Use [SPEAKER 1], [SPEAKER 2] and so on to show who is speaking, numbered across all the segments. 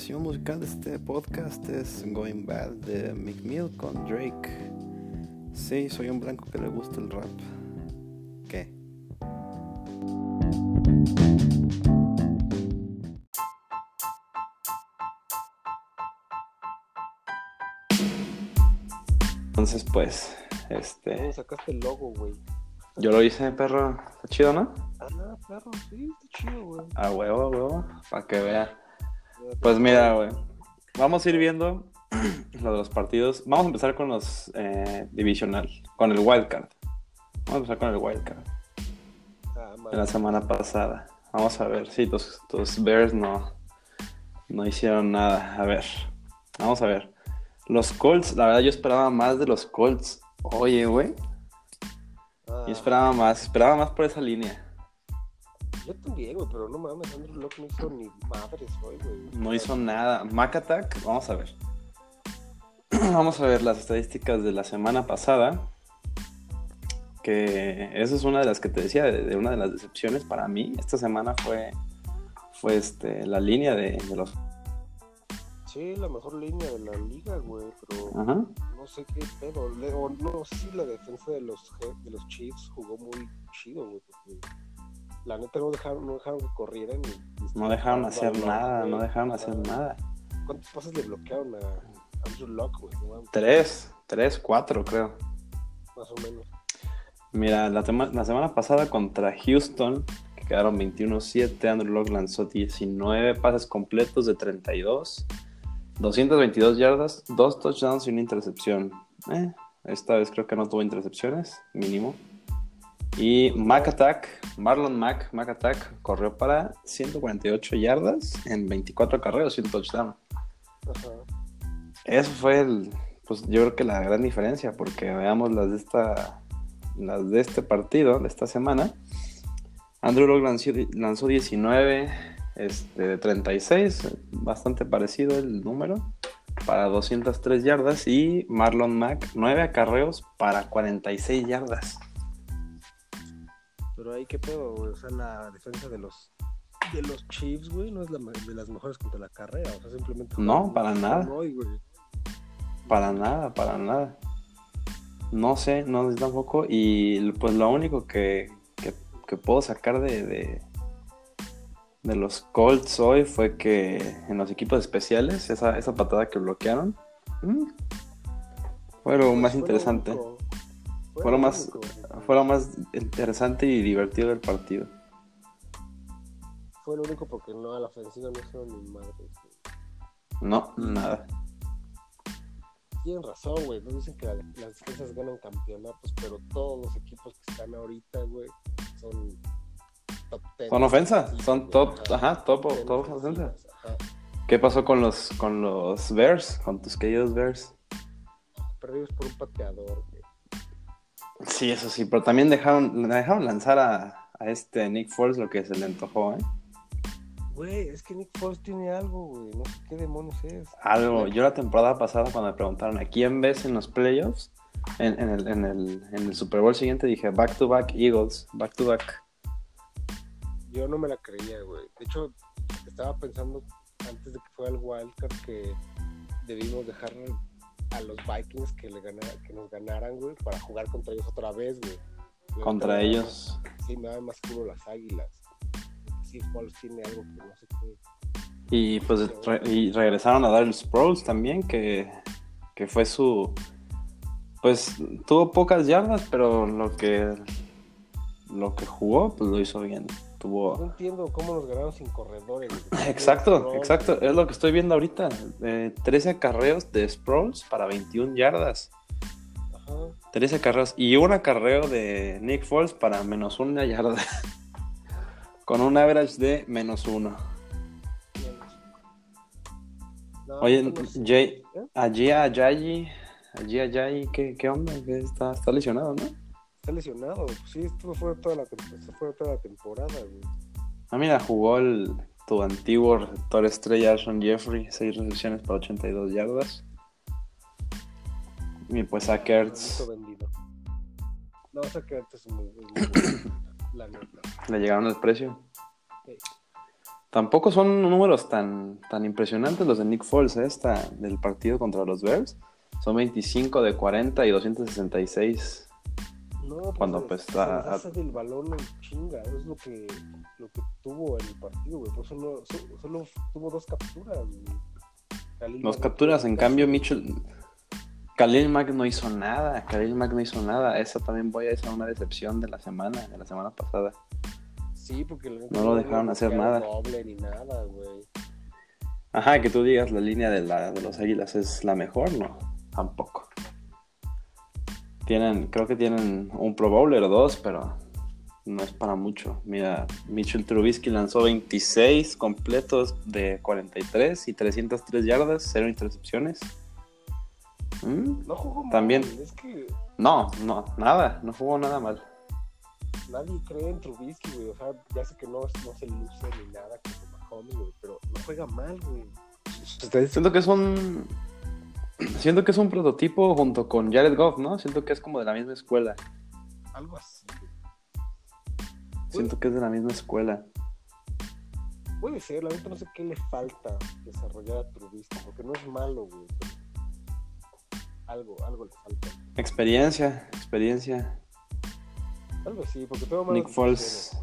[SPEAKER 1] recomendación musical de este podcast es Going Bad de Mick Mill con Drake. Sí, soy un blanco que le gusta el rap. ¿Qué? Entonces, pues, este.
[SPEAKER 2] ¿Cómo sacaste el logo, güey?
[SPEAKER 1] Yo lo hice, perro. Está chido, ¿no?
[SPEAKER 2] Ah, perro, sí, está chido, güey.
[SPEAKER 1] A huevo, a huevo. Para que vea. Pues mira, güey. Vamos a ir viendo lo de los partidos. Vamos a empezar con los eh, divisional, con el wildcard. Vamos a empezar con el wildcard.
[SPEAKER 2] Ah,
[SPEAKER 1] De la semana pasada. Vamos a ver. Sí, tus, tus Bears no, no hicieron nada. A ver. Vamos a ver. Los Colts, la verdad yo esperaba más de los Colts. Oye, güey.
[SPEAKER 2] Ah,
[SPEAKER 1] Yo esperaba más. Esperaba más por esa línea.
[SPEAKER 2] Yo también, güey, pero no mames, Andrew Locke no hizo ni madres hoy, güey.
[SPEAKER 1] No hizo nada. Mac Attack, vamos a ver. Vamos a ver las estadísticas de la semana pasada. Que esa es una de las que te decía, de, de una de las decepciones para mí. Esta semana fue, fue este, la línea de, de los.
[SPEAKER 2] Sí, la mejor línea de la liga, güey, pero
[SPEAKER 1] Ajá.
[SPEAKER 2] no sé qué pedo. O no si la defensa de los, de los Chiefs jugó muy chido, güey, porque la neta no dejaron, no dejaron que corrieran. y-
[SPEAKER 1] No dejaron hacer nada, no dejaron hacer nada.
[SPEAKER 2] ¿Cuántos pases le bloquearon a Andrew Locke, güey? No mames,
[SPEAKER 1] Tres, tres, cuatro, creo.
[SPEAKER 2] Más o menos.
[SPEAKER 1] Mira, la, la semana pasada contra Houston, que quedaron 21-7, Andrew Locke lanzó 19 pases completos de 32, 222 yardas, dos touchdowns y una intercepción. Eh, esta vez creo que no tuvo intercepciones, mínimo. Y Mac Attack, Marlon Mack, Mac Attack, corrió para 148 yardas en 24 carreras y un touchdown. Eso fue el, pues yo creo que la gran diferencia, porque veamos las de esta, las de este partido, de esta semana. Andrew Locke lanzó, lanzó 19, este, de 36, bastante parecido el número, para 203 yardas, y Marlon Mack 9 acarreos para 46 yardas.
[SPEAKER 2] Pero ahí qué pedo, güey. O sea, la defensa de los de los Chiefs, güey, no es la de las mejores contra la carrera. O sea, simplemente.
[SPEAKER 1] No, para nada.
[SPEAKER 2] hoy, güey.
[SPEAKER 1] Para nada, para nada. No sé, no sé tampoco. Y pues lo único que, que, que puedo sacar de, de, de los Colts hoy fue que en los equipos especiales, esa, esa patada que bloquearon, mm, fue lo más
[SPEAKER 2] Fue
[SPEAKER 1] interesante.
[SPEAKER 2] único.
[SPEAKER 1] Fue lo más,
[SPEAKER 2] único.
[SPEAKER 1] Fue lo más interesante y divertido del partido.
[SPEAKER 2] Fue lo único porque no a la ofensiva no hicieron ni madres, güey.
[SPEAKER 1] No, nada.
[SPEAKER 2] Tienen razón, güey. No dicen que la- las defensas ganan campeonatos, pero todos los equipos que están ahorita, güey, son top 10.
[SPEAKER 1] Son ofensas, son top,
[SPEAKER 2] Ajá.
[SPEAKER 1] ajá, top, top ofensas.
[SPEAKER 2] Ajá.
[SPEAKER 1] ¿Qué pasó con los, con los Bears? Con tus queridos Bears.
[SPEAKER 2] Perdidos por un pateador, güey.
[SPEAKER 1] Sí, eso sí, pero también dejaron, dejaron lanzar a, a este Nick Foles lo que se le antojó, ¿eh?
[SPEAKER 2] Güey, es que Nick Foles tiene algo, güey. No sé qué demonios es.
[SPEAKER 1] Algo, yo la temporada pasada cuando me preguntaron a quién ves en los playoffs, en, en el, en, el, en el Super Bowl siguiente dije back to back Eagles, back to back.
[SPEAKER 2] Yo no me la creía, güey. De hecho, estaba pensando antes de que fuera el Wildcard que debimos dejar a los Vikings que, le ganara, que nos ganaran, güey, para jugar contra ellos otra vez, güey.
[SPEAKER 1] Contra ellos.
[SPEAKER 2] Sí, me da más culo las águilas. Sí, Foles tiene algo que no sé qué.
[SPEAKER 1] Y pues re- y regresaron a Darryl Sproles también, que, que fue su... Pues tuvo pocas yardas, pero lo que, lo que jugó, pues lo hizo bien.
[SPEAKER 2] No entiendo cómo nos ganaron sin corredores.
[SPEAKER 1] Exacto, exacto. Es lo que estoy viendo ahorita. Eh, 13 acarreos de Sproles para 21 yardas.
[SPEAKER 2] Ajá.
[SPEAKER 1] 13 acarreos. Y un acarreo de Nick Foles para menos una yarda. Con un average de menos uno.
[SPEAKER 2] No,
[SPEAKER 1] Oye,
[SPEAKER 2] no sé.
[SPEAKER 1] Jay, allí a Yayi, allí a Yayi, ¿qué, qué onda? ¿Qué está, está lesionado, ¿no?
[SPEAKER 2] Está lesionado. Sí, estuvo fuera toda la, toda la temporada, güey.
[SPEAKER 1] Ah, mira, jugó el, tu antiguo receptor estrella, Sean Jeffrey, 6 recepciones para 82 yardas. Y pues a Kertz.
[SPEAKER 2] No, que antes es muy, muy, muy bueno, la neta.
[SPEAKER 1] le llegaron el precio.
[SPEAKER 2] Sí.
[SPEAKER 1] Tampoco son números tan, tan impresionantes los de Nick Foles, ¿eh? Esta, del partido contra los Bears. Son 25 de 40 y 266.
[SPEAKER 2] No, pues,
[SPEAKER 1] Cuando, pues,
[SPEAKER 2] se
[SPEAKER 1] está-
[SPEAKER 2] deshace del balón en chinga, es lo que, lo que tuvo en el partido, güey. Por eso no- so- solo tuvo dos capturas, güey.
[SPEAKER 1] Dos capturas, en cambio Mitchell... Khalil Mack no hizo nada, Khalil Mack no hizo nada. Esa también voy a ser una decepción de la semana, de la semana pasada.
[SPEAKER 2] Sí, porque la neta
[SPEAKER 1] No lo dejaron hacer nada.
[SPEAKER 2] doble ni nada, güey.
[SPEAKER 1] Ajá, que tú digas la línea de, la, de los Águilas es la mejor, no, tampoco. Tienen, creo que tienen un Pro Bowler o dos, pero no es para mucho. Mira, Mitchell Trubisky lanzó 26 completos de 43 y 303 yardas, cero intercepciones. ¿Mm?
[SPEAKER 2] No jugó mal,
[SPEAKER 1] También.
[SPEAKER 2] Es que
[SPEAKER 1] No, no, nada, no jugó nada mal.
[SPEAKER 2] nadie cree en Trubisky, güey. O sea, ya sé que no, no se luce ni nada como Mahomes, güey. Pero no juega mal, güey.
[SPEAKER 1] Siento que es un. Siento que es un prototipo junto con Jared Goff, ¿no? Siento que es como de la misma escuela.
[SPEAKER 2] Algo así.
[SPEAKER 1] Siento que es de la misma escuela.
[SPEAKER 2] Puede ser, la neta no sé qué le falta desarrollar a Trubisky, porque no es malo, güey. Algo, algo le falta.
[SPEAKER 1] Experiencia, experiencia.
[SPEAKER 2] Algo así, porque todo
[SPEAKER 1] Nick Foles.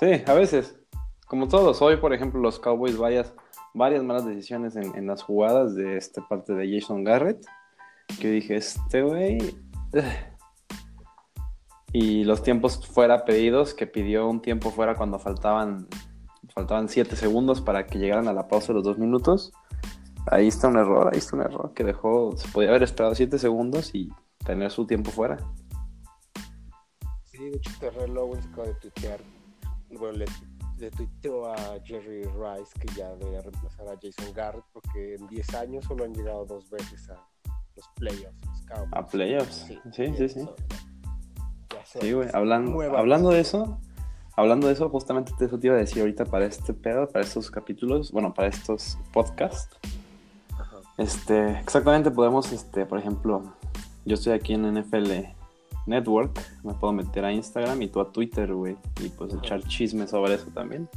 [SPEAKER 1] Sí, a veces. Como todos. Hoy, por ejemplo, los Cowboys varias, varias malas decisiones en, las jugadas de esta parte de Jason Garrett. Que dije, este güey. Y los tiempos fuera pedidos, que pidió un tiempo fuera cuando faltaban faltaban 7 segundos para que llegaran a la pausa de los 2 minutos. Ahí está un error, ahí está un error que dejó, se podía haber esperado 7 segundos y tener su tiempo fuera.
[SPEAKER 2] Sí, de hecho Terrell Owens acaba de tuitear, bueno, le, le tuiteó a Jerry Rice que ya debería reemplazar a Jason Garrett porque en 10 años solo han llegado dos veces a los playoffs. los Cowboys.
[SPEAKER 1] A playoffs. Sí, sí, sí. Sí, güey. Hablando, hablando de eso, hablando de eso, justamente eso te iba a decir ahorita para este pedo, para estos capítulos, bueno, para estos podcasts.
[SPEAKER 2] Ajá.
[SPEAKER 1] Este, exactamente podemos, este, por ejemplo, yo estoy aquí en NFL Network, me puedo meter a Instagram y tú a Twitter, güey, y pues
[SPEAKER 2] Ajá.
[SPEAKER 1] echar chismes sobre eso también.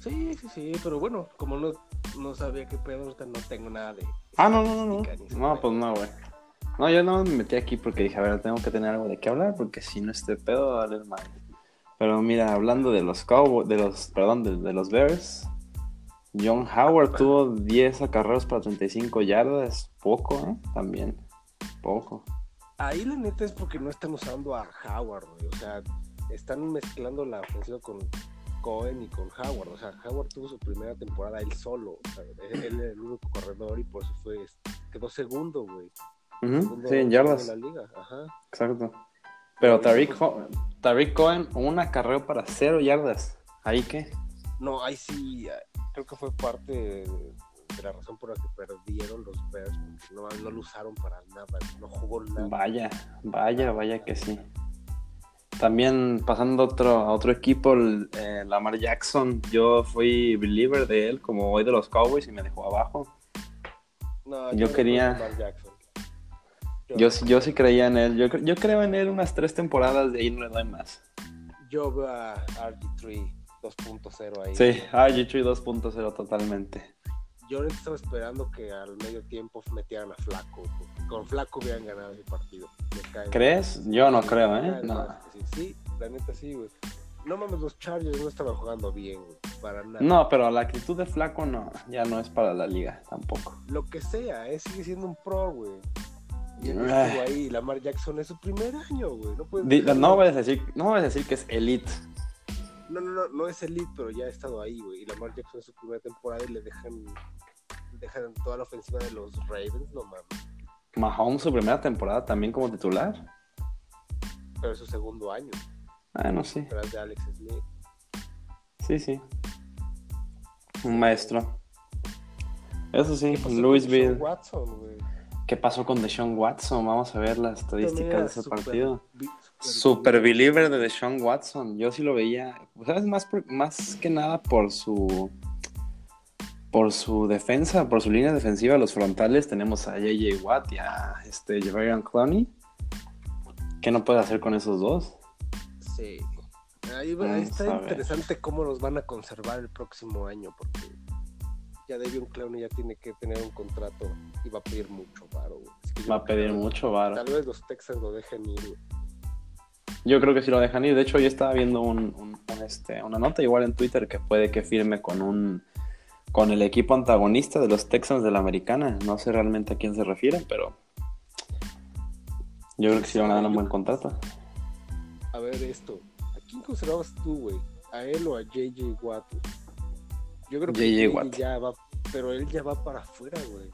[SPEAKER 2] Sí, sí, sí, pero bueno, como no, no sabía qué pedo, ahorita no tengo nada de.
[SPEAKER 1] Ah, no, no, no, no. No, pues no, güey. No, yo no me metí aquí porque dije, a ver, tengo que tener algo de qué hablar, porque si no este pedo valer mal. Pero mira, hablando de los Cowboys, de los, perdón, de, de los Bears, John Howard tuvo 10 acarreos para 35 yardas, poco, ¿eh? También, poco.
[SPEAKER 2] Ahí la neta es porque no están usando a Howard, güey. O sea, están mezclando la ofensiva con Cohen y con Howard. O sea, Howard tuvo su primera temporada él solo. O sea, él era el único corredor y por eso fue, quedó segundo, güey. Segundo
[SPEAKER 1] Sí, en yardas,
[SPEAKER 2] la liga, ajá.
[SPEAKER 1] exacto. Pero Tariq, Tariq Cohen, un acarreo para 0 yardas. ¿Ahí qué?
[SPEAKER 2] No, ahí sí, eh, creo que fue parte de, de la razón por la que perdieron los Bears, porque no, no lo usaron para nada, no jugó nada.
[SPEAKER 1] Vaya, vaya, vaya que sí. También pasando otro, a otro equipo, el, eh, Lamar Jackson, yo fui believer de él como hoy de los Cowboys y me dejó abajo.
[SPEAKER 2] No,
[SPEAKER 1] yo quería-
[SPEAKER 2] Lamar Jackson.
[SPEAKER 1] Yo, sí- yo sí creía en él, yo, yo creo en él unas tres temporadas, de ahí no le doy más.
[SPEAKER 2] Yo veo a RG3 2.0 ahí.
[SPEAKER 1] Sí, ah, G3 2.0 totalmente.
[SPEAKER 2] Yo ahorita estaba esperando que al medio tiempo metieran a Flaco. Con Flaco hubieran ganado el partido.
[SPEAKER 1] ¿Crees? Yo no
[SPEAKER 2] Sí,
[SPEAKER 1] creo, ¿eh? No.
[SPEAKER 2] Sí, sí, la neta sí, güey. No mames, los Chargers no estaban jugando bien, güey. Para nada.
[SPEAKER 1] No, pero la actitud de Flaco no, ya no es para la liga tampoco.
[SPEAKER 2] Lo que sea, eh, sigue siendo un pro, güey. Y él estuvo ahí. Lamar Jackson es su primer año, güey. No, puedes
[SPEAKER 1] Di-
[SPEAKER 2] dejarlo-
[SPEAKER 1] no voy a decir, no voy a decir que es elite.
[SPEAKER 2] No, no, no, no es elite, pero ya ha estado ahí, güey. Y Lamar Jackson es su primera temporada y le dejan, dejan toda la ofensiva de los Ravens, no mames.
[SPEAKER 1] Mahomes su primera temporada también como titular.
[SPEAKER 2] Pero es su segundo año,
[SPEAKER 1] Ah, no sé.
[SPEAKER 2] tras de Alex Smith.
[SPEAKER 1] Sí, sí. Un maestro. Eso sí,
[SPEAKER 2] ¿Qué pasó con
[SPEAKER 1] Louisville.
[SPEAKER 2] Watson, güey?
[SPEAKER 1] ¿Qué pasó con Deshaun Watson? Vamos a ver las estadísticas de ese
[SPEAKER 2] super-
[SPEAKER 1] partido. Super believer de Deshaun Watson. Yo sí lo veía. ¿Sabes? Más, por- más que nada por su. Por su defensa, por su línea defensiva, los frontales. Tenemos a JJ Watt y a este, Javarian Clowney. ¿Qué no puede hacer con esos dos?
[SPEAKER 2] Sí. Ahí, ahí está interesante cómo los van a conservar el próximo año, porque ya David Clown ya tiene que tener un contrato y va a pedir mucho varo.
[SPEAKER 1] va a pedir mucho varo.
[SPEAKER 2] Tal vez los Texans lo dejen ir.
[SPEAKER 1] Yo creo que sí lo dejan ir. De hecho, yo estaba viendo un, este, una nota igual en Twitter que puede que firme con un con el equipo antagonista de los Texans de la Americana. No sé realmente a quién se refiere, pero yo creo que sí van a dar un buen contrato.
[SPEAKER 2] A ver esto. ¿A quién considerabas tú, güey? ¿A él o a JJ Watt? Yo creo que JJ Watt. ya va, pero él ya va para afuera, güey.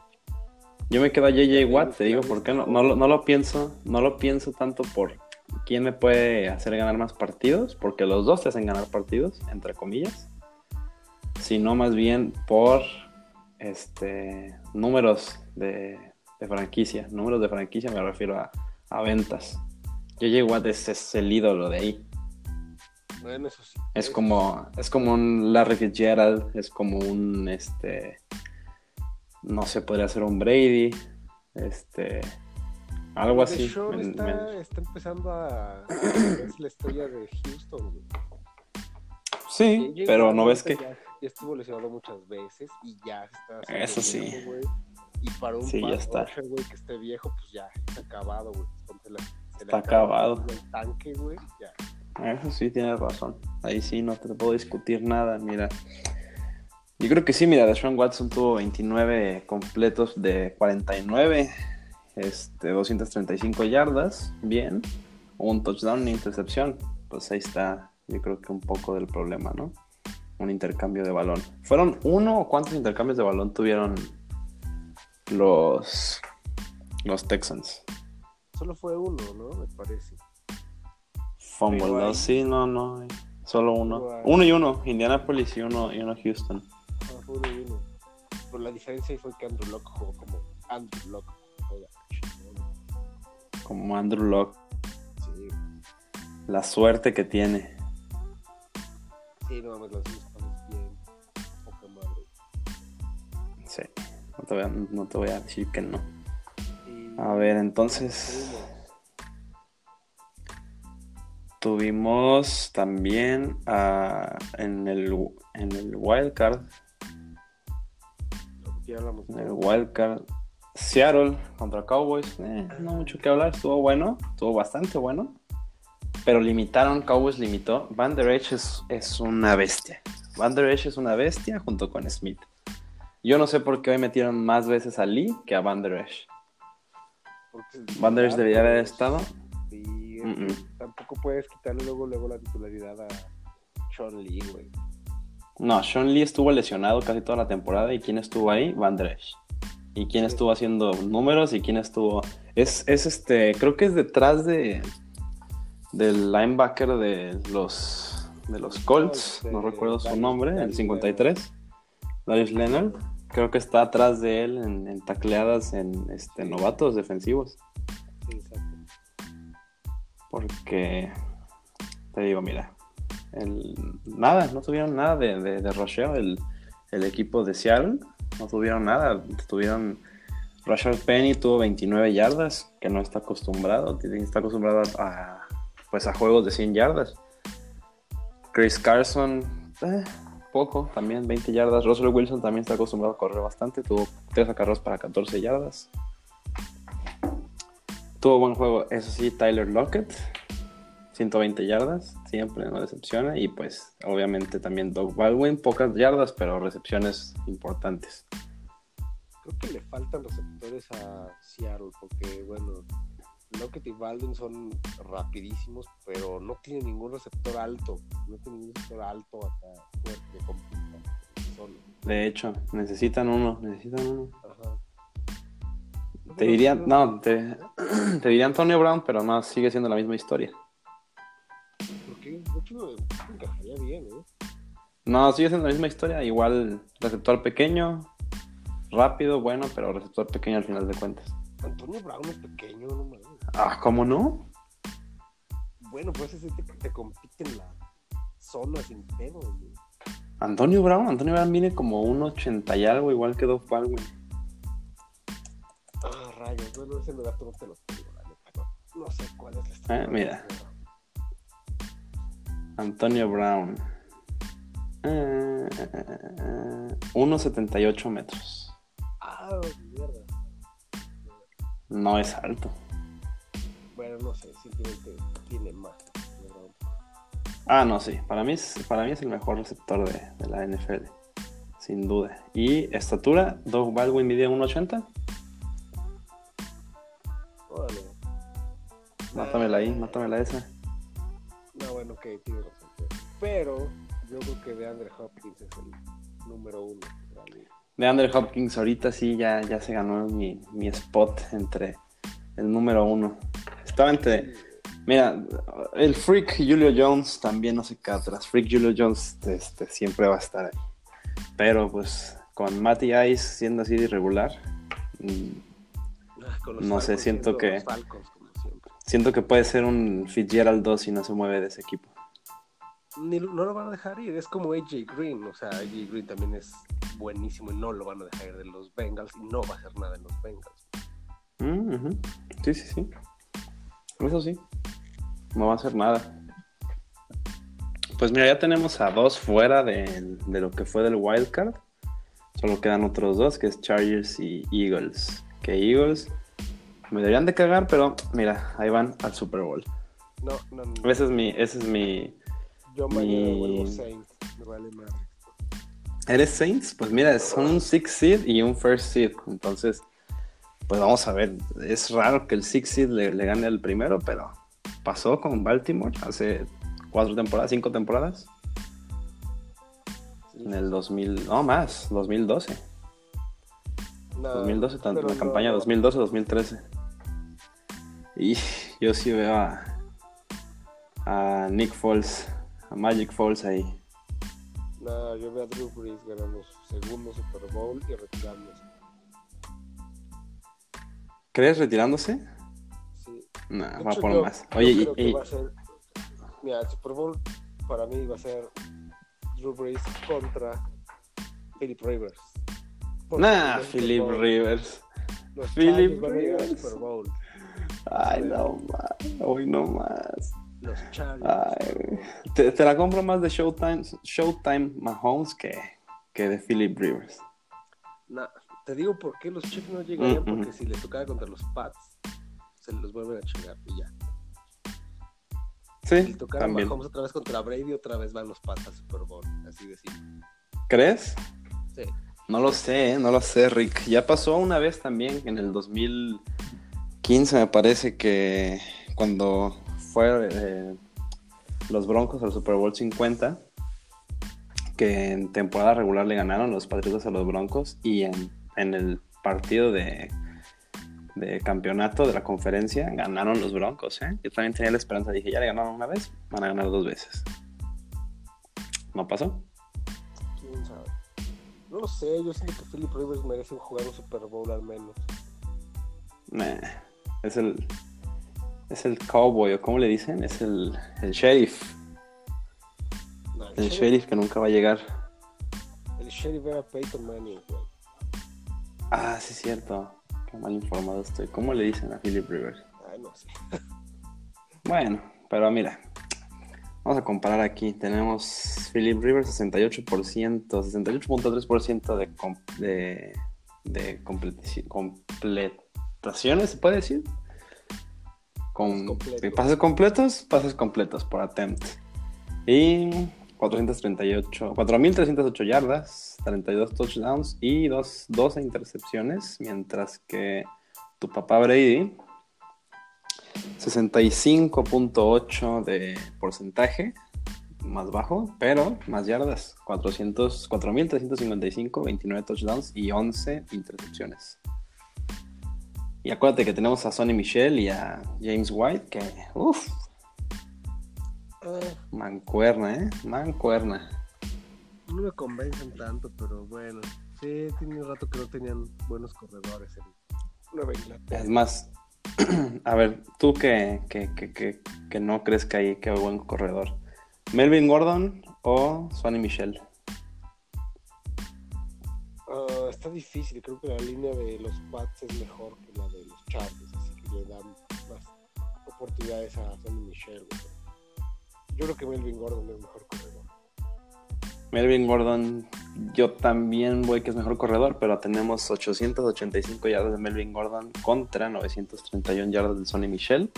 [SPEAKER 1] Yo me quedo a JJ Watt, te digo, ¿por qué no, no, no, lo pienso, no lo pienso tanto por quién me puede hacer ganar más partidos, porque los dos te hacen ganar partidos, entre comillas, sino más bien por este números de, franquicia. Números de franquicia me refiero a, ventas. JJ Watt es, es el ídolo de ahí.
[SPEAKER 2] Bueno, eso sí.
[SPEAKER 1] Es como, es como un Larry Fitzgerald, es como un, este, no sé, podría ser un Brady, este, algo así.
[SPEAKER 2] está, está, empezando a, es la historia de Houston,
[SPEAKER 1] Sí, pero no ves que...
[SPEAKER 2] Ya, estuvo lesionado muchas veces y ya está...
[SPEAKER 1] Eso sí.
[SPEAKER 2] Y para un
[SPEAKER 1] sí, ya está.
[SPEAKER 2] güey, que esté viejo, pues ya está acabado, güey.
[SPEAKER 1] está acabado.
[SPEAKER 2] El tanque, güey, ya.
[SPEAKER 1] Eso sí, tienes razón. Ahí sí no te puedo discutir nada. Mira, yo creo que sí, mira, Deshaun Watson tuvo 29 completos de 49, este, 235 yardas, bien. Un touchdown, una intercepción. Pues ahí está, yo creo que un poco del problema, ¿no? Un intercambio de balón. ¿Fueron uno o cuántos intercambios de balón tuvieron los, los Texans?
[SPEAKER 2] Solo fue uno, ¿no? Me parece.
[SPEAKER 1] Fumble, no, sí, no, no. Solo uno. Uno y uno, Indianapolis y uno, y uno Houston.
[SPEAKER 2] Ah, uno y uno. Pero la diferencia fue que Andrew Locke jugó como Andrew Locke.
[SPEAKER 1] Como Andrew Locke. Sí. La suerte que tiene.
[SPEAKER 2] Sí, no mames, los bien. Poca madre.
[SPEAKER 1] Sí, no te voy a, no te voy a decir que no. A ver, entonces. Tuvimos también uh, en, el, en el Wildcard. En el Wildcard. Seattle contra Cowboys. Eh, no mucho que hablar. Estuvo bueno. Estuvo bastante bueno. Pero limitaron. Cowboys limitó. Van Der Esch es, es una bestia. Van Der Esch es una bestia junto con Smith. Yo no sé por qué hoy metieron más veces a Lee que a Van Der Esch. Van Der Esch debería haber estado
[SPEAKER 2] tampoco puedes quitarle luego, luego la titularidad a Sean Lee, güey.
[SPEAKER 1] No, Sean Lee estuvo lesionado casi toda la temporada y quién estuvo ahí, Van Dresch. Y quién estuvo haciendo números y quién estuvo. Es, es este, creo que es detrás de del linebacker de los de los Colts, no recuerdo su nombre, el 53, Darius Leonard. Creo que está atrás de él en, tacleadas en este, novatos defensivos. Porque, te digo, mira, el, nada, no tuvieron nada de, de, de el, equipo de Seattle, no tuvieron nada, tuvieron... Rashad Penny tuvo 29 yardas, que no está acostumbrado, está acostumbrado a, pues a juegos de 100 yardas. Chris Carson, eh, poco, también 20 yardas. Russell Wilson también está acostumbrado a correr bastante, tuvo 3 acarros para 14 yardas. Tuvo buen juego, eso sí, Tyler Lockett, 120 yardas, siempre no decepciona. Y pues, obviamente también Doug Baldwin, pocas yardas, pero recepciones importantes.
[SPEAKER 2] Creo que le faltan receptores a Seattle, porque, bueno, Lockett y Baldwin son rapidísimos, pero no tiene ningún receptor alto. No tiene ningún receptor alto acá fuerte, solo.
[SPEAKER 1] De hecho, necesitan uno, necesitan uno. Ajá. Te dirían, no, te, te diría Antonio Brown, pero no, sigue siendo la misma historia.
[SPEAKER 2] Mucho encajaría bien, ¿eh?
[SPEAKER 1] No, sigue siendo la misma historia, igual receptor pequeño, rápido, bueno, pero receptor pequeño al final de cuentas.
[SPEAKER 2] Antonio Brown es pequeño, no mames.
[SPEAKER 1] Ah, ¿cómo no?
[SPEAKER 2] Bueno, pues ese te, te compite en la zona sin pedo, güey.
[SPEAKER 1] Antonio Brown, Antonio Brown viene como un 80 y algo, igual que Doug Baldwin.
[SPEAKER 2] Ah, rayos, bueno, ese dato no te lo tengo, la neta, no, no sé cuál es la
[SPEAKER 1] eh, Mira. Antonio Brown. Eh, 1.78 metros.
[SPEAKER 2] Ah, mierda.
[SPEAKER 1] No es alto.
[SPEAKER 2] Bueno, no sé, simplemente tiene más.
[SPEAKER 1] Ah, no, sí. Para mí es, para mí es el mejor receptor de, de la NFL. Sin duda. Y estatura, Doug Baldwin mide 1.80.
[SPEAKER 2] Órale.
[SPEAKER 1] Mátamela ahí, mátamela esa.
[SPEAKER 2] No, bueno, ok, tiene razón. Pero yo creo que DeAndre Hopkins es el número uno. de.
[SPEAKER 1] De Andre Hopkins ahorita sí ya, ya se ganó mi, mi spot entre el número uno. Estaba entre... Mira, el Freak Julio Jones también no se queda atrás. Freak Julio Jones este, siempre va a estar ahí. Pero pues con Matty Ice siendo así de irregular, mm,
[SPEAKER 2] Ah, con los
[SPEAKER 1] No sé, siento que-. Siento que puede ser un Fitzgerald 2 si no se mueve de ese equipo.
[SPEAKER 2] Ni- no lo van a dejar ir, es como AJ Green, o sea, AJ Green también es buenísimo y no lo van a dejar ir de los Bengals y no va a hacer nada en los Bengals.
[SPEAKER 1] Mm. Sí, sí, sí. Eso sí. No va a hacer nada. Pues mira, ya tenemos a dos fuera de, de lo que fue del wildcard. Solo quedan otros dos, que es Chargers y Eagles. Que Eagles me deberían de cagar, pero mira, ahí van al Super Bowl.
[SPEAKER 2] No, no, no.
[SPEAKER 1] Ese es mi, ese es mi.
[SPEAKER 2] Yo mañana
[SPEAKER 1] mi-
[SPEAKER 2] vuelvo Saints, me vale madre.
[SPEAKER 1] ¿Eres Saints? Pues mira, son un six seed y un first seed. Entonces, pues vamos a ver. Es raro que el six seed le, le gane al primero, pero pasó con Baltimore hace cuatro temporadas, cinco temporadas.
[SPEAKER 2] Sí,
[SPEAKER 1] En el 2000, no más, 2012.
[SPEAKER 2] no,
[SPEAKER 1] 2012, tanto la
[SPEAKER 2] no,
[SPEAKER 1] campaña
[SPEAKER 2] no.
[SPEAKER 1] 2012-2013. Y yo sí veo a, a Nick Foles, a Magic Foles ahí.
[SPEAKER 2] No, yo veo a Drew Brees ganando su segundo Super Bowl y retirándose.
[SPEAKER 1] ¿Crees retirándose?
[SPEAKER 2] Sí.
[SPEAKER 1] No,
[SPEAKER 2] De
[SPEAKER 1] va
[SPEAKER 2] hecho,
[SPEAKER 1] por
[SPEAKER 2] yo-
[SPEAKER 1] más.
[SPEAKER 2] yo
[SPEAKER 1] Oye, y-
[SPEAKER 2] creo que
[SPEAKER 1] y,
[SPEAKER 2] va a ser. Mira, el Super Bowl para mí va a ser Drew Brees contra Philip Rivers. Porque
[SPEAKER 1] Nah, Philip Rivers.
[SPEAKER 2] Los
[SPEAKER 1] Philip Rivers.
[SPEAKER 2] Super Bowl.
[SPEAKER 1] Ay, no más. Hoy no más.
[SPEAKER 2] Los.
[SPEAKER 1] Ay, te, te la compro más de Showtime, Showtime Mahomes que, que de Philip Rivers.
[SPEAKER 2] Nah, te digo por qué los Chiefs no llegarían,
[SPEAKER 1] Mm,
[SPEAKER 2] porque si le tocara contra los Pats, se los vuelven a chingar y ya. Si
[SPEAKER 1] Sí,
[SPEAKER 2] tocara
[SPEAKER 1] también.
[SPEAKER 2] Mahomes otra vez contra Brady, otra vez van los Pats al Super Bowl. Así de simple.
[SPEAKER 1] ¿Crees?
[SPEAKER 2] Sí.
[SPEAKER 1] No lo sé, ¿eh? no lo sé, Rick. Ya pasó una vez también en el 2015, me parece que cuando fue eh, los Broncos al Super Bowl 50, que en temporada regular le ganaron los Patriotas a los Broncos y en, en el partido de, de campeonato de la conferencia ganaron los Broncos. ¿eh? Yo también tenía la esperanza, dije, ya le ganaron una vez, van a ganar dos veces. ¿No pasó?
[SPEAKER 2] ¿Quién sabe? No lo sé, yo siento que Philip Rivers merece jugar un Super Bowl al menos.
[SPEAKER 1] Nah, es el. Es el cowboy, o como le dicen, es el, el sheriff.
[SPEAKER 2] No,
[SPEAKER 1] El sheriff que nunca va a llegar.
[SPEAKER 2] El sheriff era Peyton Manning, güey.
[SPEAKER 1] Ah, sí, es cierto. Qué mal informado estoy. ¿Cómo le dicen a Philip Rivers?
[SPEAKER 2] Ay, no sé.
[SPEAKER 1] Bueno, pero mira. Vamos a comparar aquí. Tenemos Philip Rivers 68%, 68.3% de, com- de, de completici- completaciones, ¿se puede decir? Con
[SPEAKER 2] Completos.
[SPEAKER 1] pases completos, pases completos por attempt. Y 438, 4.308 yardas, 32 touchdowns y dos, 12 intercepciones, mientras que tu papá Brady 65.8 de porcentaje, más bajo, pero más yardas, 400 4.355, 29 touchdowns y 11 intercepciones. Y acuérdate que tenemos a Sonny Michel y a James White, que, uff,
[SPEAKER 2] Ah,
[SPEAKER 1] mancuerna, ¿eh? Mancuerna.
[SPEAKER 2] no me convencen tanto, pero bueno. Sí, tiene un rato que no tenían buenos corredores en Nueva Inglaterra.
[SPEAKER 1] Es más, a ver, tú que, que, que, que, que no crees que hay que hay buen corredor, ¿Melvin Gordon o Sonny Michel?
[SPEAKER 2] Está difícil, creo que la línea de los Pats es mejor que la de los Chargers, así que le dan más oportunidades a Sonny Michel. Yo creo que Melvin Gordon es mejor corredor.
[SPEAKER 1] Melvin Gordon, yo también voy que es mejor corredor, pero tenemos 885 yardas de Melvin Gordon contra 931 yardas de Sonny Michel.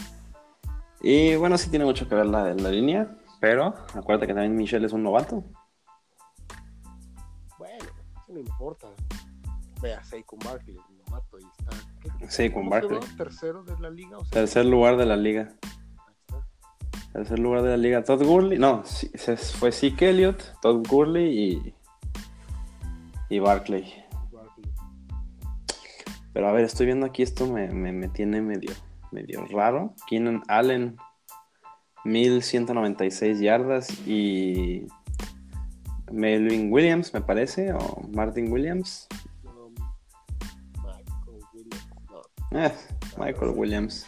[SPEAKER 1] Y bueno, sí tiene mucho que ver la, la línea, pero acuérdate que también Michel es un novato.
[SPEAKER 2] Bueno, eso no importa. Ve a Saquon Barkley, un novato, y está. ¿qué-
[SPEAKER 1] Saquon
[SPEAKER 2] cómo
[SPEAKER 1] Barkley.
[SPEAKER 2] quedó? ¿Tercero de la liga? O sea,
[SPEAKER 1] Tercer lugar de la liga. Tercer lugar de la liga. Todd Gurley. No, fue Zeke Elliott, Todd Gurley y, y Barkley.
[SPEAKER 2] Barkley.
[SPEAKER 1] Pero a ver, estoy viendo aquí esto me, me, me tiene medio, medio raro. Keenan Allen, 1196 yardas y Melvin Williams, me parece, o Martin Williams. Eh, Michael Williams.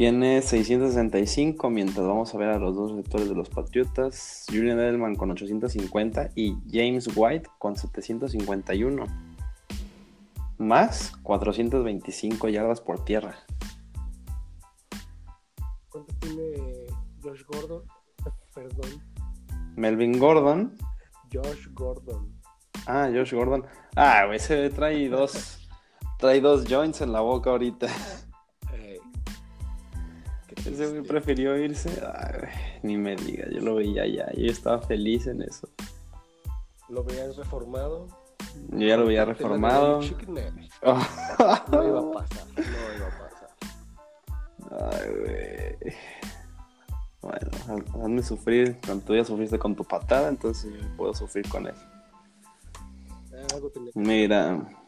[SPEAKER 1] Tiene 665, mientras vamos a ver a los dos receptores de los Patriotas. Julian Edelman con 850 y James White con 751. Más 425 yardas por tierra.
[SPEAKER 2] ¿Cuánto tiene Josh Gordon? Perdón.
[SPEAKER 1] Melvin Gordon.
[SPEAKER 2] Josh Gordon.
[SPEAKER 1] Ah, Josh Gordon. Ah, güey, ese trae dos. Trae dos joints en la boca ahorita. Ese güey prefirió irse. Ay, ni me diga, yo lo veía ya. Yo estaba feliz en eso.
[SPEAKER 2] Lo veías reformado.
[SPEAKER 1] Yo ya lo veía reformado.
[SPEAKER 2] No iba a pasar. No iba a pasar.
[SPEAKER 1] Ay, güey. Bueno, haz- hazme sufrir. Cuando tú ya sufriste con tu patada, entonces yo puedo sufrir con
[SPEAKER 2] tenía que
[SPEAKER 1] Mira.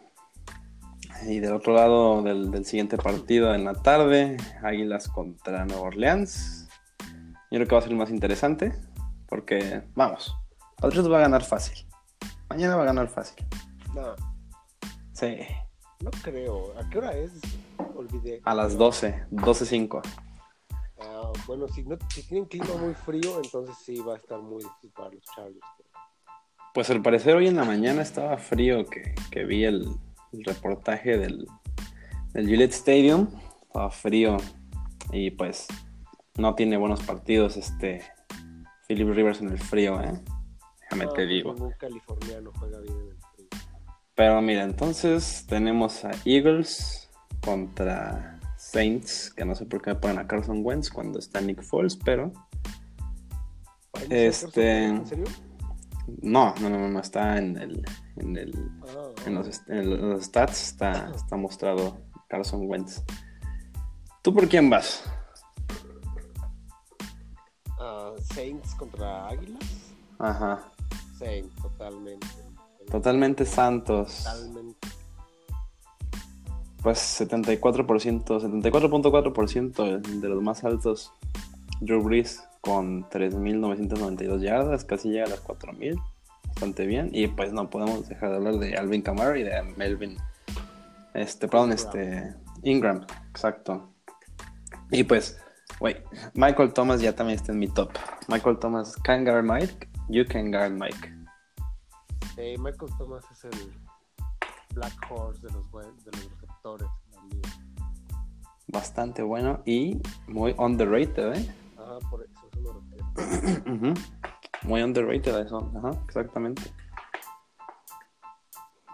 [SPEAKER 1] Y del otro lado del, del siguiente partido en la tarde, Águilas contra Nueva Orleans. Yo creo que va a ser el más interesante. Porque, vamos, Patriots va a ganar fácil. Mañana va a ganar fácil.
[SPEAKER 2] No,
[SPEAKER 1] Sí.
[SPEAKER 2] no creo. ¿A qué hora es? Olvidé.
[SPEAKER 1] A las 12, 12.05.
[SPEAKER 2] Ah, bueno, si, no, si tienen clima muy frío, entonces sí va a estar muy difícil para los Chargers.
[SPEAKER 1] Pues al parecer hoy en la mañana estaba frío que, que vi el, el reportaje del, del Gillette Stadium. Estaba frío y pues no tiene buenos partidos este Philip Rivers en el frío, ¿eh? Déjame
[SPEAKER 2] No,
[SPEAKER 1] te digo.
[SPEAKER 2] Ningún californiano juega bien en el frío.
[SPEAKER 1] Pero mira, entonces tenemos a Eagles contra Saints, que no sé por qué me ponen a Carson Wentz cuando está Nick Foles, pero
[SPEAKER 2] ¿Ahí
[SPEAKER 1] Este-
[SPEAKER 2] ¿En serio?
[SPEAKER 1] no, no, no, no está en el, en el
[SPEAKER 2] Ah,
[SPEAKER 1] En los, en los stats está, está mostrado Carson Wentz. ¿Tú por quién vas?
[SPEAKER 2] ah, Saints contra Águilas.
[SPEAKER 1] Ajá.
[SPEAKER 2] Saints, totalmente.
[SPEAKER 1] Totalmente Santos.
[SPEAKER 2] Totalmente.
[SPEAKER 1] Pues 74%, 74.4% de los más altos. Drew Brees con 3.992 yardas, casi llega a las 4.000. Bastante bien. Y pues no podemos dejar de hablar de Alvin Kamara y de Melvin. Este, perdón,
[SPEAKER 2] Ingram.
[SPEAKER 1] este. Ingram, exacto. Y pues, wait, Michael Thomas ya también está en mi top. Michael Thomas can guard Mike, you can guard Mike.
[SPEAKER 2] Michael Thomas es el Black Horse de los, de los receptores.
[SPEAKER 1] Bastante bueno y muy underrated, ¿eh?
[SPEAKER 2] Ajá, por eso, eso refiero.
[SPEAKER 1] Ujú. Muy underrated eso, ajá, exactamente.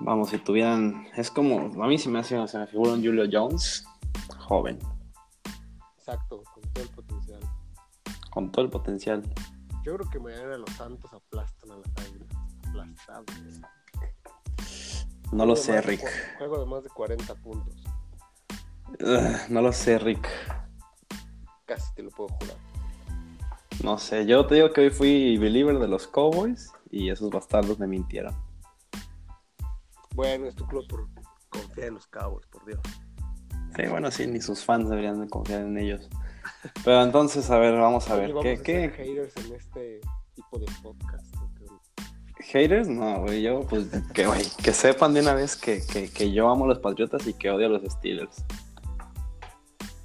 [SPEAKER 1] Vamos, si tuvieran, es como, a mí se me hace, se me figura un Julio Jones, joven,
[SPEAKER 2] Exacto, con todo el potencial.
[SPEAKER 1] con todo el potencial.
[SPEAKER 2] Yo creo que mañana los Santos aplastan a las Águilas. Aplastados.
[SPEAKER 1] No lo sé,
[SPEAKER 2] de
[SPEAKER 1] Rick.
[SPEAKER 2] Juego de más de 40 puntos.
[SPEAKER 1] No lo sé, Rick.
[SPEAKER 2] Casi te lo puedo jurar.
[SPEAKER 1] No sé, yo te digo que hoy fui believer de los Cowboys y esos bastardos me mintieron.
[SPEAKER 2] Bueno, es tu club por confiar en los Cowboys, por Dios.
[SPEAKER 1] Sí, bueno, sí, ni sus fans deberían de confiar en ellos. Pero entonces, a ver, vamos a ver,
[SPEAKER 2] vamos
[SPEAKER 1] ¿qué,
[SPEAKER 2] a
[SPEAKER 1] qué,
[SPEAKER 2] haters en este tipo de podcast.
[SPEAKER 1] ¿Haters? No, güey, yo, pues, que, güey, que sepan de una vez que, que, que yo amo a los Patriotas y que odio a los Steelers.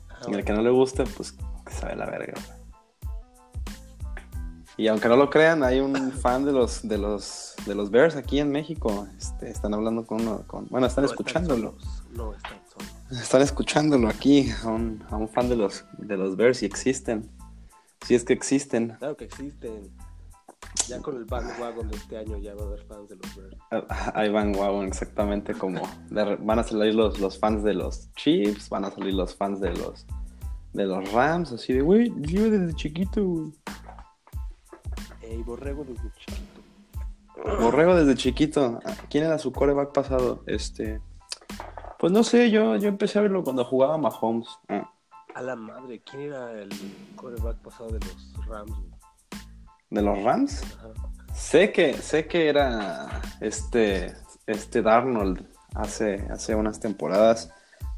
[SPEAKER 2] Ah,
[SPEAKER 1] Y al que no le guste, pues, que sabe la verga. güey. Y aunque no lo crean, hay un fan de los, de los, de los Bears aquí en México. Este, están hablando con uno, con, bueno, están
[SPEAKER 2] no
[SPEAKER 1] escuchándolo.
[SPEAKER 2] solos, No están.
[SPEAKER 1] Están escuchándolo aquí, a un, a un fan de los, de los Bears y existen. Si es que existen.
[SPEAKER 2] Claro que existen. Ya con el bandwagon de este año ya va a haber fans de los Bears.
[SPEAKER 1] Ah, Hay bandwagon, exactamente como. de- van a salir los, los fans de los Chiefs, van a salir los fans de los de los Rams, así de, güey, yo desde chiquito, güey.
[SPEAKER 2] Ey, borrego desde chiquito.
[SPEAKER 1] Borrego desde chiquito. ¿Quién era su coreback pasado? Este. Pues no sé, yo, yo empecé a verlo cuando jugaba Mahomes. Ah,
[SPEAKER 2] A la madre, ¿quién era el quarterback pasado de los Rams?
[SPEAKER 1] ¿De los Rams?
[SPEAKER 2] Ajá.
[SPEAKER 1] Sé que, sé que era este, este Darnold hace, hace unas temporadas,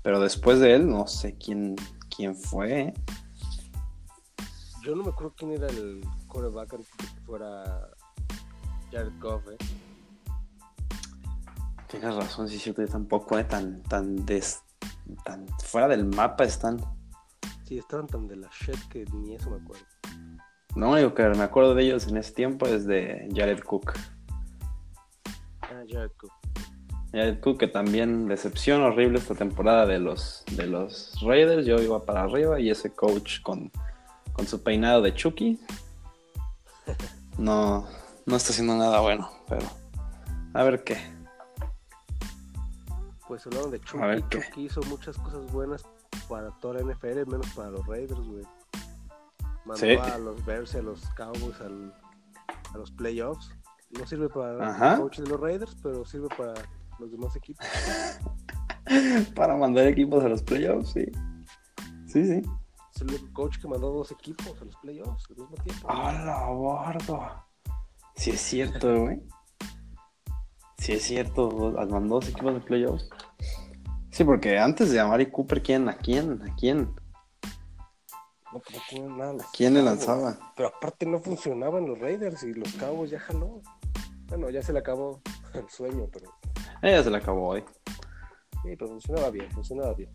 [SPEAKER 1] pero después de él no sé quién, quién fue.
[SPEAKER 2] Yo no me acuerdo quién era el quarterback antes de que fuera Jared Goff, ¿eh?
[SPEAKER 1] Tienes razón, sí, cierto, yo tampoco, eh, tan, tan, des- tan fuera del mapa están.
[SPEAKER 2] Sí, estaban tan de la shit que ni eso me acuerdo.
[SPEAKER 1] Lo único que me acuerdo de ellos en ese tiempo es de Jared Cook.
[SPEAKER 2] Ah, Jared Goff.
[SPEAKER 1] Jared Cook, que también decepción horrible esta temporada de los, de los Raiders. Yo iba para arriba y ese coach con, con su peinado de Chucky no, no está haciendo nada bueno, pero a ver qué.
[SPEAKER 2] Pues hablaron de Chucky.
[SPEAKER 1] A ver, ¿qué?
[SPEAKER 2] Chucky hizo muchas cosas buenas para toda la NFL, menos para los Raiders, güey. Mandó
[SPEAKER 1] Sí.
[SPEAKER 2] a los Bears a los Cowboys al- a los playoffs. No sirve para
[SPEAKER 1] Ajá.
[SPEAKER 2] el coach de los Raiders, pero sirve para los demás equipos.
[SPEAKER 1] Para mandar equipos a los playoffs, sí. Sí, sí.
[SPEAKER 2] Es el único coach que mandó dos equipos a los playoffs al mismo tiempo.
[SPEAKER 1] ¡Hola, bordo! Sí es cierto, güey. Sí es cierto, mandó dos equipos de playoffs. Sí, porque antes de Amari Cooper, ¿quién? ¿A quién? ¿A quién?
[SPEAKER 2] No, no tienen nada.
[SPEAKER 1] ¿Quién le lanzaba?
[SPEAKER 2] Pero aparte no funcionaban los Raiders y los Cowboys ya jaló. Bueno, ya se le acabó el sueño, pero
[SPEAKER 1] Ella se le acabó hoy.
[SPEAKER 2] sí, pero funcionaba bien, funcionaba bien.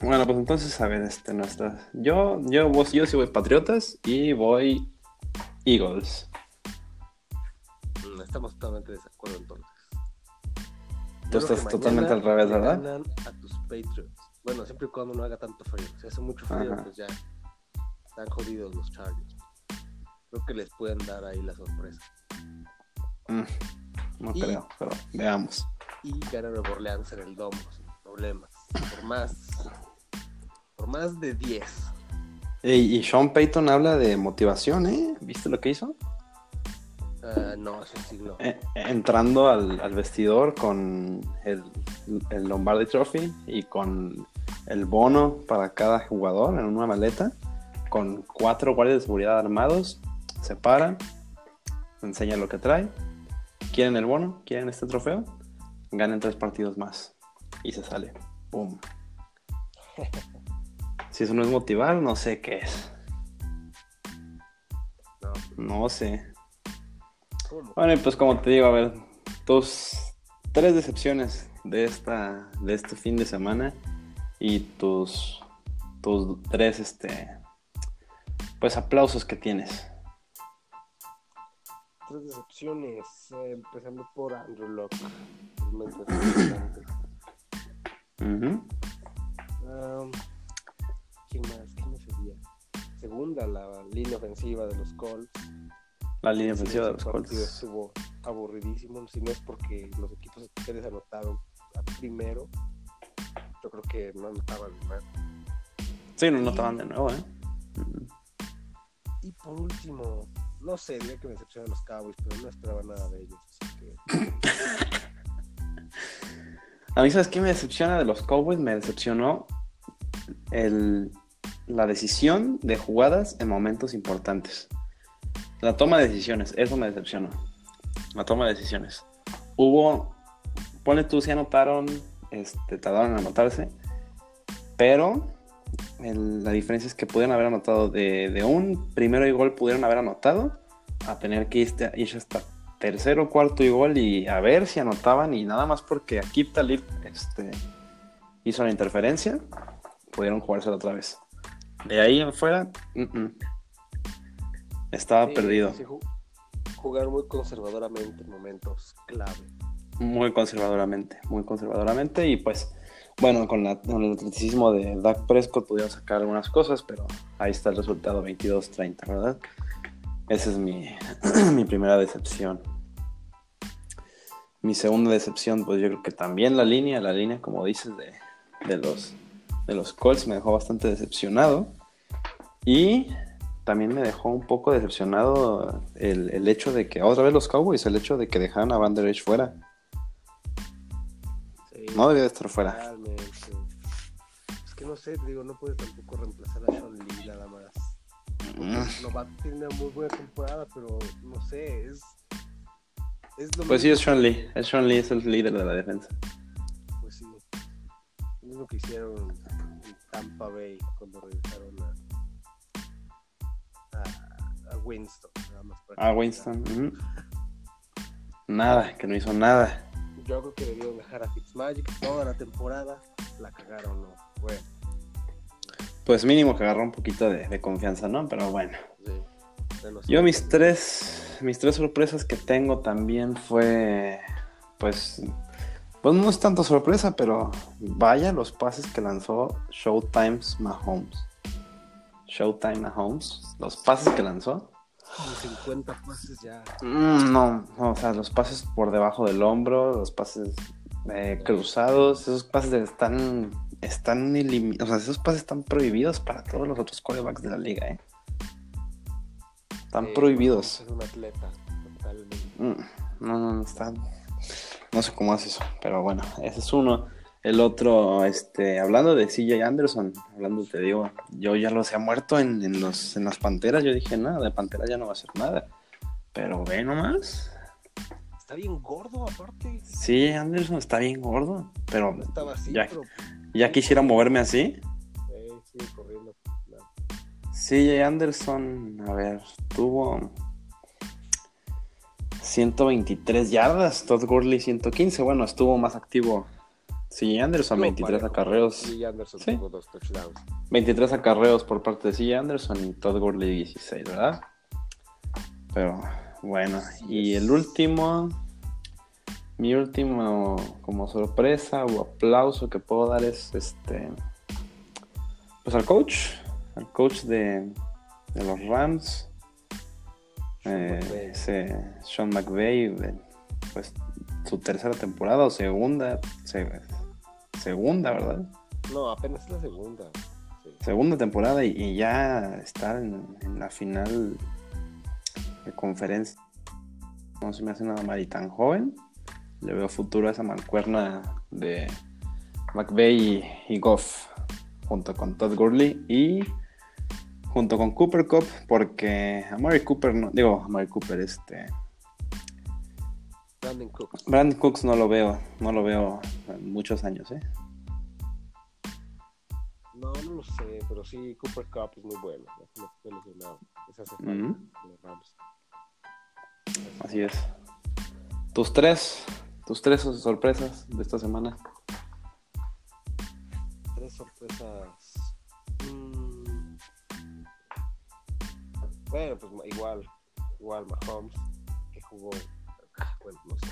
[SPEAKER 1] Bueno, pues entonces, a ver, este, nuestra... Yo, yo, vos, yo sí voy Patriotas y voy Eagles.
[SPEAKER 2] Mm, Estamos totalmente de desacuerdo entonces.
[SPEAKER 1] Tú estás totalmente al revés, ¿verdad?
[SPEAKER 2] ganan a tus Patriots. Bueno, siempre y cuando no haga tanto frío. Si hace mucho frío,
[SPEAKER 1] Ajá.
[SPEAKER 2] pues ya están jodidos los Chargers. Creo que les pueden dar ahí la sorpresa.
[SPEAKER 1] Mm, no
[SPEAKER 2] Y-
[SPEAKER 1] creo, pero veamos.
[SPEAKER 2] Y ganan Nueva Orleans en el domo, sin problemas. Por más, por más de 10.
[SPEAKER 1] Ey, y Sean Payton habla de motivación, ¿eh? ¿Viste lo que hizo?
[SPEAKER 2] Ah, no, eso sí no.
[SPEAKER 1] Eh, entrando al, al vestidor con el, el Lombardi Trophy y con el bono para cada jugador en una maleta, con cuatro guardias de seguridad armados, se paran, enseña lo que trae, quieren el bono, quieren este trofeo, ganen tres partidos más y se sale. ¡Pum! Si eso no es motivar, no sé qué es.
[SPEAKER 2] No,
[SPEAKER 1] No sé.
[SPEAKER 2] ¿cómo?
[SPEAKER 1] Bueno, y pues como te digo, a ver, tus tres decepciones de esta de este fin de semana y tus tus tres este pues aplausos que tienes.
[SPEAKER 2] Tres decepciones, eh, empezando por Andrew Locke.
[SPEAKER 1] Ujú.
[SPEAKER 2] Um, ¿Quién más? ¿Quién más sería? Segunda, la línea ofensiva de los Colts.
[SPEAKER 1] La línea
[SPEAKER 2] Sí,
[SPEAKER 1] ofensiva de los Colts.
[SPEAKER 2] estuvo aburridísimo. Si no es porque los equipos especiales anotaron a primero, yo creo que no anotaban más.
[SPEAKER 1] Sí, no notaban de nuevo, ¿eh?
[SPEAKER 2] Y por último, no sé, diría que me decepcionan los Cowboys, pero no esperaba nada de ellos. Así que
[SPEAKER 1] A mí, ¿sabes qué me decepciona de los Cowboys? Me decepcionó el, la decisión de jugadas en momentos importantes. La toma de decisiones, eso me decepcionó. La toma de decisiones. Hubo, ponle tú, si anotaron, este, tardaron en anotarse, pero la diferencia es que pudieron haber anotado de, un primero y gol, pudieron haber anotado, a tener que irse, hasta tercero, cuarto y gol y a ver si anotaban y nada más porque Akip Talib este, hizo la interferencia, pudieron jugársela otra vez. De ahí en fuera, estaba
[SPEAKER 2] sí,
[SPEAKER 1] perdido.
[SPEAKER 2] sí, jugar muy conservadoramente en momentos clave.
[SPEAKER 1] Muy conservadoramente, muy conservadoramente y pues bueno, con, la, con el atleticismo de Dak Prescott pudieron sacar algunas cosas, pero ahí está el resultado 22-30, ¿verdad? Esa es mi, mi primera decepción. Mi segunda decepción, pues yo creo que también la línea, la línea, como dices, de, de los, de los Colts me dejó bastante decepcionado. Y también me dejó un poco decepcionado el, el hecho de que, otra vez los Cowboys, el hecho de que dejaran a Van Der Esch fuera.
[SPEAKER 2] Sí,
[SPEAKER 1] No debía de estar fuera.
[SPEAKER 2] realmente. Es que no sé, digo, no puedes tampoco reemplazar a Sean Lee nada más.
[SPEAKER 1] Mm.
[SPEAKER 2] Novato tiene una muy buena temporada, pero no sé, es. es lo
[SPEAKER 1] Pues sí,
[SPEAKER 2] mismo
[SPEAKER 1] es Sean Lee. Es Sean Lee, es el líder de la defensa.
[SPEAKER 2] Mismo que hicieron en Tampa Bay cuando regresaron a, a, a Winston. Nada más que-
[SPEAKER 1] Winston. Nada, que no hizo nada.
[SPEAKER 2] Yo creo que debieron dejar a Fitzmagic toda la temporada. La cagaron, ¿no? Bueno,
[SPEAKER 1] Pues mínimo que agarró un poquito de, de confianza, ¿no? Pero bueno.
[SPEAKER 2] sí.
[SPEAKER 1] Yo mis tres, mis tres sorpresas que tengo también fue, pues, pues no es tanto sorpresa, pero vaya los pases que lanzó Showtime's Mahomes. Showtime Mahomes, los pases que lanzó.
[SPEAKER 2] Como 50 pases ya.
[SPEAKER 1] Mm, no, no, o sea, los pases por debajo del hombro, los pases eh, cruzados, esos pases están, están o sea, esos pases están prohibidos para todos los otros quarterbacks de la liga, ¿eh? Están
[SPEAKER 2] Eh,
[SPEAKER 1] prohibidos.
[SPEAKER 2] Es un atleta, totalmente.
[SPEAKER 1] Mm, No, no, no está. No sé cómo hace eso, pero bueno, ese es uno. El otro, este, hablando de CJ Anderson, hablando, te digo, yo ya lo se ha muerto en, en los, en las panteras. Yo dije, nada, de panteras ya no va a hacer nada. Pero ve nomás.
[SPEAKER 2] Está bien gordo, aparte.
[SPEAKER 1] CJ Anderson está bien gordo, pero
[SPEAKER 2] No estaba así,
[SPEAKER 1] ya,
[SPEAKER 2] pero
[SPEAKER 1] ya quisiera moverme así.
[SPEAKER 2] eh, sigue corriendo.
[SPEAKER 1] CJ Anderson, a ver, tuvo 123 yardas, Todd Gurley 115. Bueno, estuvo más activo CJ Anderson,
[SPEAKER 2] Estuvo
[SPEAKER 1] 23
[SPEAKER 2] parejo.
[SPEAKER 1] acarreos.
[SPEAKER 2] Y Anderson
[SPEAKER 1] Sí.
[SPEAKER 2] tuvo dos touchdowns.
[SPEAKER 1] 23 acarreos por parte de CJ Anderson y Todd Gurley 16, ¿verdad? Pero bueno,
[SPEAKER 2] Así
[SPEAKER 1] y
[SPEAKER 2] es.
[SPEAKER 1] el último, mi último como sorpresa o aplauso que puedo dar es este, pues al coach, al coach de, de los Rams, eh, ese Sean McVay, eh, pues su tercera temporada o segunda, se- segunda, ¿verdad?
[SPEAKER 2] No, apenas la segunda. Sí.
[SPEAKER 1] segunda temporada y, y ya estar en, en la final de conferencia. No se me hace nada mal y tan joven. Le veo futuro a esa mancuerna de McVeigh y, y Goff, junto con Todd Gurley y junto con Cooper Cup, porque a Mary Cooper, no, digo, a Mary Cooper, este,
[SPEAKER 2] Brandon Cooks.
[SPEAKER 1] Brandon Cooks no lo veo, no lo veo en muchos años, ¿eh?
[SPEAKER 2] No, no lo sé, pero sí, Cooper Cup es muy bueno. Ya se lesionado. Falta los Rams.
[SPEAKER 1] Así es. Tus tres, tus tres sorpresas de esta semana.
[SPEAKER 2] Tres sorpresas. Bueno, pues igual, igual Mahomes, que jugó. ah, Bueno, no sé.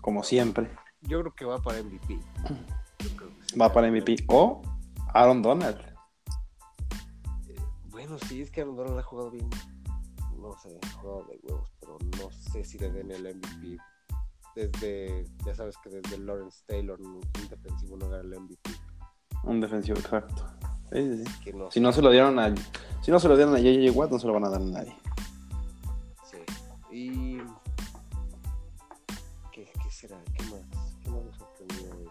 [SPEAKER 1] Como siempre,
[SPEAKER 2] Yo creo que va para MVP. Yo creo que sí.
[SPEAKER 1] va para MVP. O Aaron Donald.
[SPEAKER 2] Bueno, sí, es que Aaron Donald ha jugado bien. No sé, ha jugado de huevos, pero no sé si le den el MVP. Desde, ya sabes que desde Lawrence Taylor, un un defensivo no gana el MVP.
[SPEAKER 1] Un defensivo exacto. Sí, sí, sí.
[SPEAKER 2] Que no
[SPEAKER 1] Si no se lo dieron a. Si no se lo dieron a JJ Watt, no se lo van a dar a nadie.
[SPEAKER 2] Sí. Y. ¿Qué, qué será? ¿Qué más? ¿Qué más nos sorprendió hoy?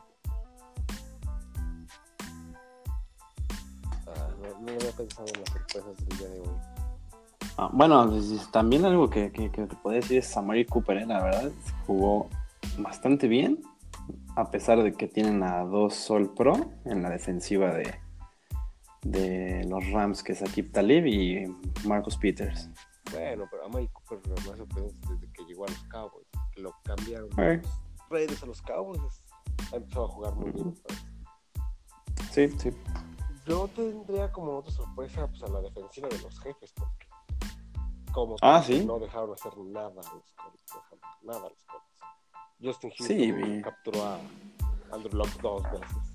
[SPEAKER 2] Ah, no, no había pensado en las sorpresas del día de hoy.
[SPEAKER 1] Ah, bueno, pues, también algo que, que, que te podría decir es Samari Cooper, ¿eh? la verdad. Jugó bastante bien. A pesar de que tienen a dos Sol Pro en la defensiva de, de los Rams, que es Akib Talib y Marcus Peters.
[SPEAKER 2] Bueno, pero a Mike Cooper me ha sorprendido desde que llegó a los Cowboys. Que lo cambiaron de Raiders a los Cowboys. Ha empezado a jugar muy bien.
[SPEAKER 1] Sí, sí.
[SPEAKER 2] Yo tendría como otra sorpresa pues, a la defensiva de los jefes, porque como
[SPEAKER 1] Ah, ¿sí?
[SPEAKER 2] no dejaron hacer nada a los Colts, no nada a los Colts. Justin
[SPEAKER 1] Sí,
[SPEAKER 2] Houston
[SPEAKER 1] vi.
[SPEAKER 2] capturó a Andrew Locke dos veces.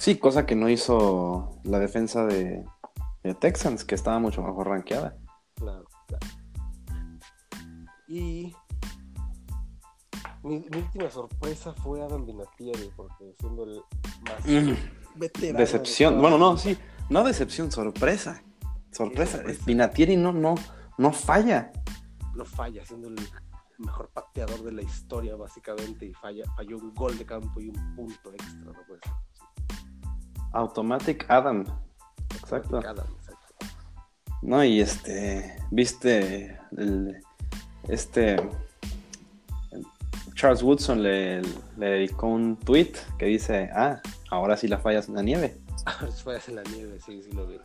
[SPEAKER 1] Sí, cosa que no hizo la defensa de, de Texans, que estaba mucho mejor rankeada.
[SPEAKER 2] Claro, claro. Y mi, mi última sorpresa fue Adam Vinatieri, porque siendo el más
[SPEAKER 1] Mm.
[SPEAKER 2] veterano.
[SPEAKER 1] Decepción. Bueno, no, sí. No decepción, sorpresa. Sorpresa.
[SPEAKER 2] sorpresa.
[SPEAKER 1] Vinatieri no, no, no falla.
[SPEAKER 2] No falla, siendo el mejor pateador de la historia, básicamente, y falla, falló un gol de campo y un punto extra, no puede ser.
[SPEAKER 1] Automatic Adam. Exacto.
[SPEAKER 2] Adam, exacto.
[SPEAKER 1] No, y este, viste, el, este, Charles Woodson le, le dedicó un tweet que dice, ah, ahora sí la fallas en la nieve.
[SPEAKER 2] Ahora sí fallas en la nieve, sí, sí lo vi.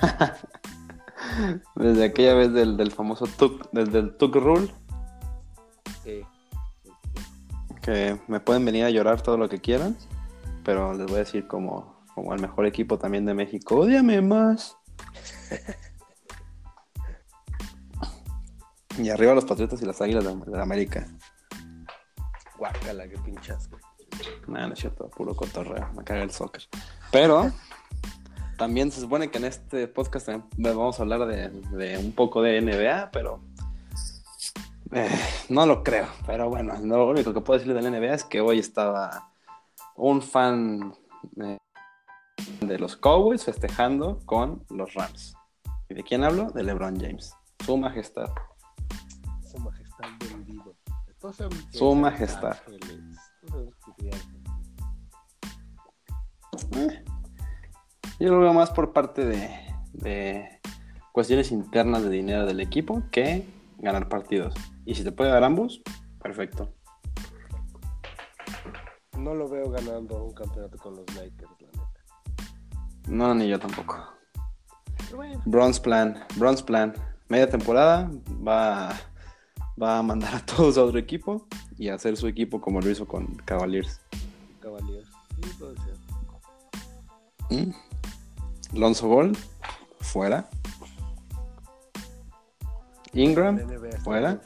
[SPEAKER 1] Desde aquella vez del, del famoso Tuk, desde el Tuk Rule,
[SPEAKER 2] Sí.
[SPEAKER 1] que me pueden venir a llorar todo lo que quieran, pero les voy a decir como, como el mejor equipo también de México, odiame más. y arriba los Patriotas y las Águilas de, de América.
[SPEAKER 2] Guácala, qué pinchas.
[SPEAKER 1] No, no es cierto, puro cotorreo, me caga el soccer. Pero también se supone que en este podcast también vamos a hablar de, de un poco de NBA, pero eh, no lo creo. Pero bueno, lo único que puedo decir de la NBA es que hoy estaba un fan eh, de los Cowboys festejando con los Rams. ¿Y de quién hablo? De LeBron James. Su majestad.
[SPEAKER 2] Su majestad
[SPEAKER 1] Su
[SPEAKER 2] es
[SPEAKER 1] majestad. Eh, Yo lo veo más por parte de, de cuestiones internas de dinero del equipo que ganar partidos. Y si te puede dar ambos, perfecto.
[SPEAKER 2] No lo veo ganando un campeonato con los Lakers, la neta.
[SPEAKER 1] No, ni yo tampoco.
[SPEAKER 2] Bueno,
[SPEAKER 1] Bronze Plan, Bronze Plan. Media temporada va, va a mandar a todos a otro equipo y a hacer su equipo como lo hizo con Cavaliers.
[SPEAKER 2] Cavaliers. Sí, puede ser.
[SPEAKER 1] ¿Mm? Lonzo Ball, fuera. Ingram, fuera.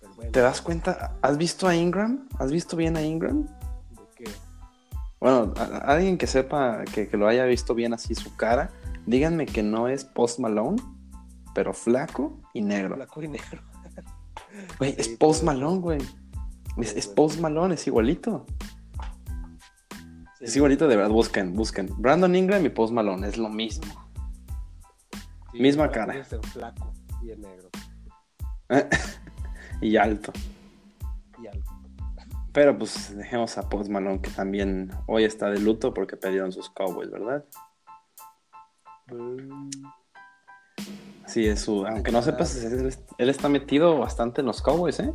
[SPEAKER 2] Pero bueno,
[SPEAKER 1] ¿te das cuenta? ¿Has visto a Ingram? ¿Has visto bien a Ingram? Bueno, a- a- alguien que sepa, que, que lo haya visto bien así su cara, díganme que no es Post Malone, pero flaco y negro.
[SPEAKER 2] Blanco y negro.
[SPEAKER 1] Güey,
[SPEAKER 2] Sí,
[SPEAKER 1] es Post Malone, güey. Es, es. Post Malone, es igualito.
[SPEAKER 2] Sí,
[SPEAKER 1] Es igualito, de verdad, busquen, busquen. Brandon Ingram y Post Malone, es lo mismo.
[SPEAKER 2] sí,
[SPEAKER 1] misma cara.
[SPEAKER 2] puede ser flaco y es negro.
[SPEAKER 1] y alto. Pero pues dejemos a Post Malone, que también hoy está de luto porque perdieron sus Cowboys, ¿verdad? Sí, es su. Aunque no sepas, él, él está metido bastante en los Cowboys, ¿eh?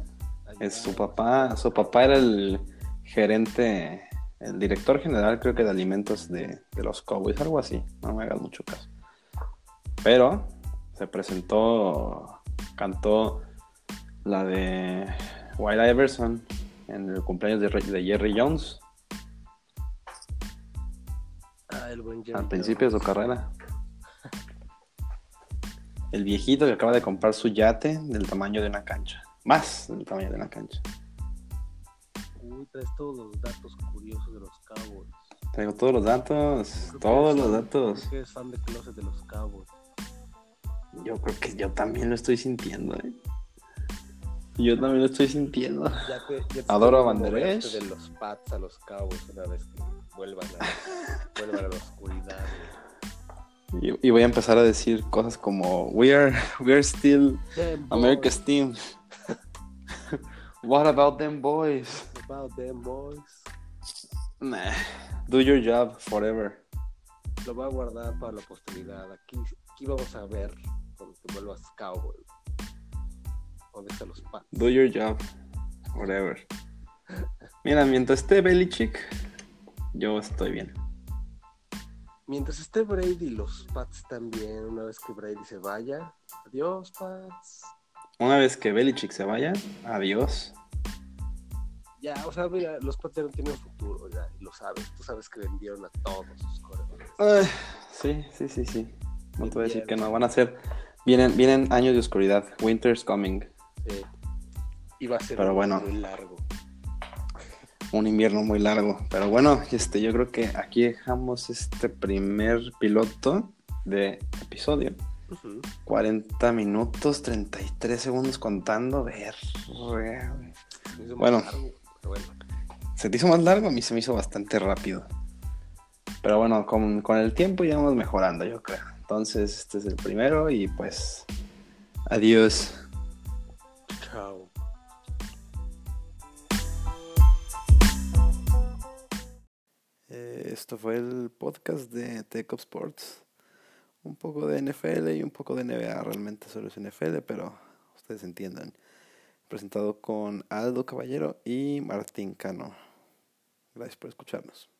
[SPEAKER 1] Es su papá, su papá era el gerente, el director general, creo que de alimentos de, de los Cowboys, algo así. No me hagas mucho caso. Pero se presentó, cantó la de White Iverson en el cumpleaños de, Jerry Jones
[SPEAKER 2] Ah, el buen Jerry
[SPEAKER 1] al principio de su carrera. El viejito que acaba de comprar su yate del tamaño de una cancha. Más del tamaño de una cancha.
[SPEAKER 2] Uy, traes todos los datos curiosos de los Cowboys.
[SPEAKER 1] Traigo todos los datos, todos los
[SPEAKER 2] fan-
[SPEAKER 1] datos.
[SPEAKER 2] creo que eres fan de closet de los Cowboys.
[SPEAKER 1] Yo creo que yo también lo estoy sintiendo, ¿eh? Yo también lo estoy sintiendo.
[SPEAKER 2] Ya te, ya te
[SPEAKER 1] Adoro a
[SPEAKER 2] moverte de los Pats a los Cowboys una vez que vuelvan a, vuelvan a la oscuridad.
[SPEAKER 1] Y, y voy a empezar a decir cosas como We are, we are still
[SPEAKER 2] Damn
[SPEAKER 1] America's
[SPEAKER 2] boys,
[SPEAKER 1] team. What about them boys?
[SPEAKER 2] about them boys.
[SPEAKER 1] Nah. Do your job forever.
[SPEAKER 2] Lo voy a guardar para la posteridad. Aquí, aquí vamos a ver cuando te vuelvas Cowboy. ¿Dónde están los Pats?
[SPEAKER 1] Do your job forever. Mira, mientras esté Belichick, yo estoy bien.
[SPEAKER 2] Mientras esté Brady, los Pats también. Una vez que Brady se vaya. Adiós, Pats.
[SPEAKER 1] Una vez que Belichick se vaya, adiós.
[SPEAKER 2] Ya, o sea, mira, los Pats ya no tienen futuro, ya, y lo sabes. Tú sabes que vendieron a todos sus corredores.
[SPEAKER 1] Sí, sí, sí, sí. No te voy a decir que no. Van a ser. Vienen, vienen años de oscuridad. Winter's coming.
[SPEAKER 2] Y va a ser
[SPEAKER 1] Pero
[SPEAKER 2] muy,
[SPEAKER 1] bueno.
[SPEAKER 2] muy largo.
[SPEAKER 1] un invierno muy largo. Pero bueno, este, yo creo que aquí dejamos este primer piloto de episodio. 40 minutos, 33 segundos contando. Ver. Bueno, bueno, se te hizo más largo, a mí se me hizo bastante rápido. Pero bueno, con, con el tiempo ya vamos mejorando, yo creo. Entonces, este es el primero y pues adiós. Eh, esto fue el podcast de Tech Sports. Un poco de NFL y un poco de NBA. Realmente solo es NFL, pero ustedes entiendan. Presentado con Aldo Caballero y Martín Cano. Gracias por escucharnos.